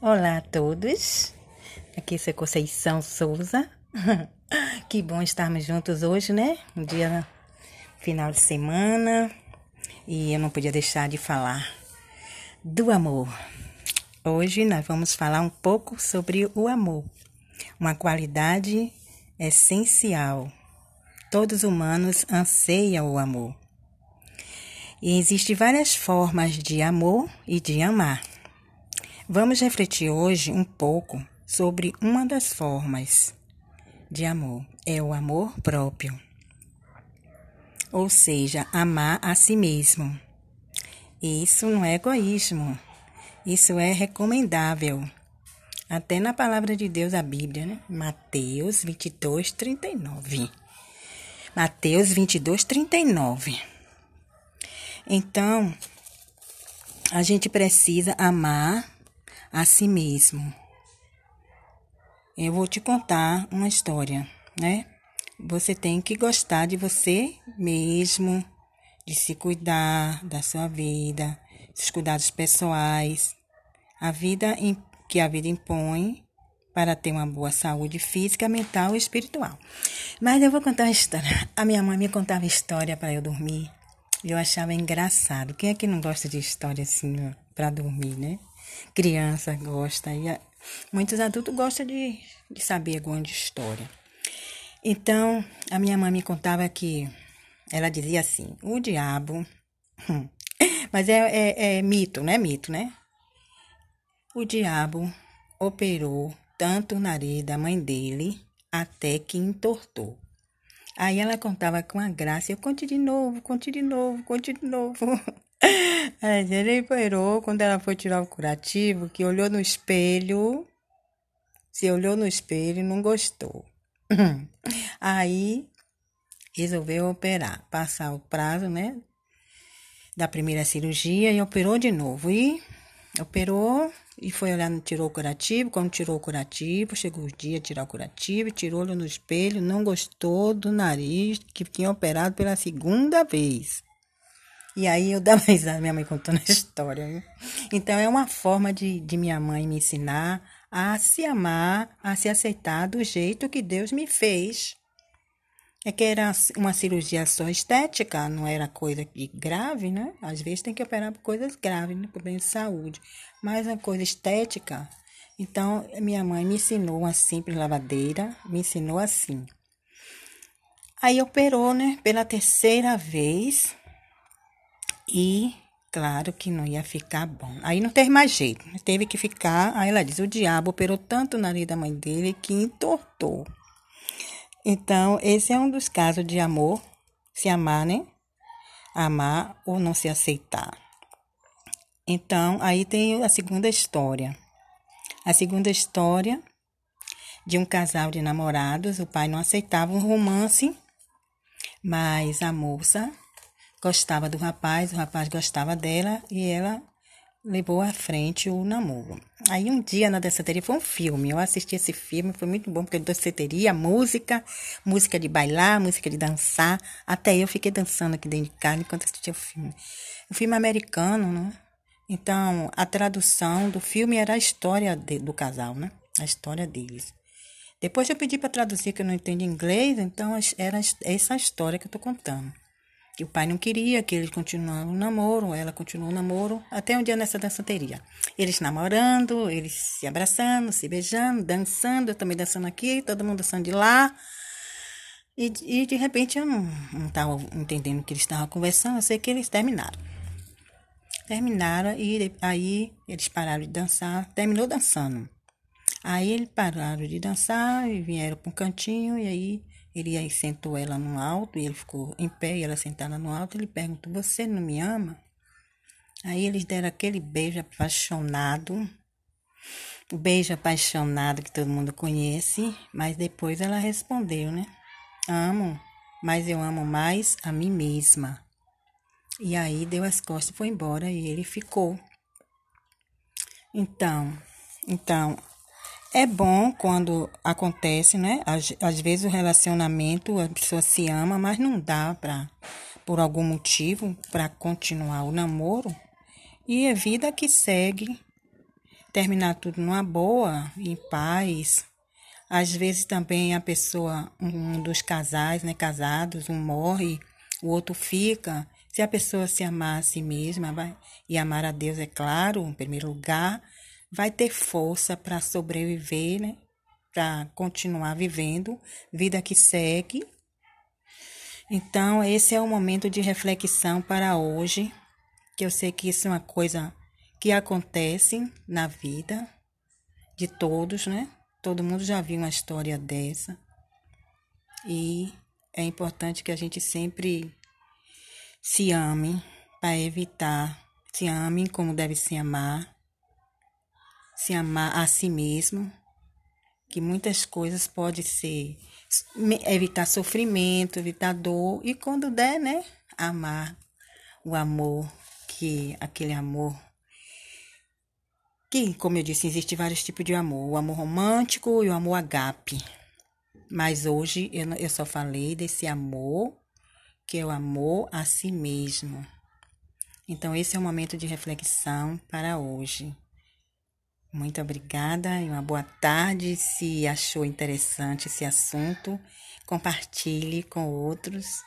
Olá a todos, aqui é Conceição Souza. que bom estarmos juntos hoje, né? Um dia final de semana e eu não podia deixar de falar do amor. Hoje nós vamos falar um pouco sobre o amor, uma qualidade essencial. Todos os humanos anseiam o amor. E existem várias formas de amor e de amar. Vamos refletir hoje um pouco sobre uma das formas de amor. É o amor próprio. Ou seja, amar a si mesmo. Isso não é egoísmo. Isso é recomendável. Até na palavra de Deus, a Bíblia, né? Mateus 22, 39. Mateus 22, 39. Então, a gente precisa amar a si mesmo. Eu vou te contar uma história, né? Você tem que gostar de você mesmo, de se cuidar da sua vida, dos cuidados pessoais, a vida que a vida impõe para ter uma boa saúde física, mental e espiritual. Mas eu vou contar a história. A minha mãe me contava história para eu dormir. Eu achava engraçado. Quem é que não gosta de história assim para dormir, né? Criança gosta, e muitos adultos gostam de, de saber alguma história. Então, a minha mãe me contava que ela dizia assim: o diabo. Mas é, é, é mito, né? Mito, né? O diabo operou tanto o nariz da mãe dele até que entortou. Aí ela contava com a graça, eu conte de novo, conte de novo, conte de novo. É, ele operou quando ela foi tirar o curativo, que olhou no espelho, se olhou no espelho e não gostou. Aí resolveu operar, passar o prazo, né, da primeira cirurgia e operou de novo. E operou e foi olhar, tirou o curativo. Quando tirou o curativo, chegou o dia de tirar o curativo, tirou olho no espelho, não gostou do nariz que tinha operado pela segunda vez. E aí eu dava risada, minha mãe contando a história. Então é uma forma de, de minha mãe me ensinar a se amar, a se aceitar do jeito que Deus me fez. É que era uma cirurgia só estética, não era coisa grave, né? Às vezes tem que operar por coisas graves, né? bem de saúde. Mas a coisa estética. Então, minha mãe me ensinou uma simples lavadeira, me ensinou assim. Aí operou, né? Pela terceira vez, e claro que não ia ficar bom. Aí não teve mais jeito, teve que ficar. Aí ela diz: o diabo operou tanto o nariz da mãe dele que entortou. Então, esse é um dos casos de amor, se amar, né? Amar ou não se aceitar. Então, aí tem a segunda história. A segunda história de um casal de namorados, o pai não aceitava um romance, mas a moça gostava do rapaz, o rapaz gostava dela e ela levou à frente o namoro. Aí um dia na danceteria foi um filme, eu assisti esse filme, foi muito bom, porque danceteria, música, música de bailar, música de dançar, até eu fiquei dançando aqui dentro de casa enquanto assistia o filme. O filme americano, né? Então, a tradução do filme era a história de, do casal, né? A história deles. Depois eu pedi para traduzir, que eu não entendo inglês, então era essa história que eu estou contando que o pai não queria, que eles continuaram o namoro, ela continuou o namoro, até um dia nessa dançanteria. Eles namorando, eles se abraçando, se beijando, dançando, eu também dançando aqui, todo mundo dançando de lá. E, e de repente eu não estava entendendo o que eles estavam conversando, eu sei que eles terminaram. Terminaram e aí eles pararam de dançar, terminou dançando. Aí eles pararam de dançar e vieram para um cantinho e aí ele aí sentou ela no alto e ele ficou em pé e ela sentada no alto. Ele perguntou: Você não me ama? Aí eles deram aquele beijo apaixonado, o beijo apaixonado que todo mundo conhece, mas depois ela respondeu, né? Amo, mas eu amo mais a mim mesma. E aí deu as costas e foi embora e ele ficou. Então, então é bom quando acontece, né? Às, às vezes o relacionamento, a pessoa se ama, mas não dá para, por algum motivo, para continuar o namoro. E é vida que segue. terminar tudo numa boa, em paz. Às vezes também a pessoa, um dos casais, né, casados, um morre, o outro fica. Se a pessoa se amar a si mesma vai, e amar a Deus, é claro, em primeiro lugar, vai ter força para sobreviver, né? Para continuar vivendo, vida que segue. Então, esse é o momento de reflexão para hoje, que eu sei que isso é uma coisa que acontece na vida de todos, né? Todo mundo já viu uma história dessa. E é importante que a gente sempre se ame para evitar, se ame como deve se amar, se amar a si mesmo, que muitas coisas podem ser evitar sofrimento, evitar dor e quando der, né, amar o amor que aquele amor que, como eu disse, existe vários tipos de amor, o amor romântico e o amor agape. Mas hoje eu, eu só falei desse amor, que é o amor a si mesmo. Então, esse é o momento de reflexão para hoje. Muito obrigada e uma boa tarde. Se achou interessante esse assunto, compartilhe com outros.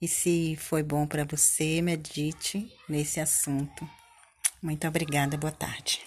E se foi bom para você, medite nesse assunto. Muito obrigada, boa tarde.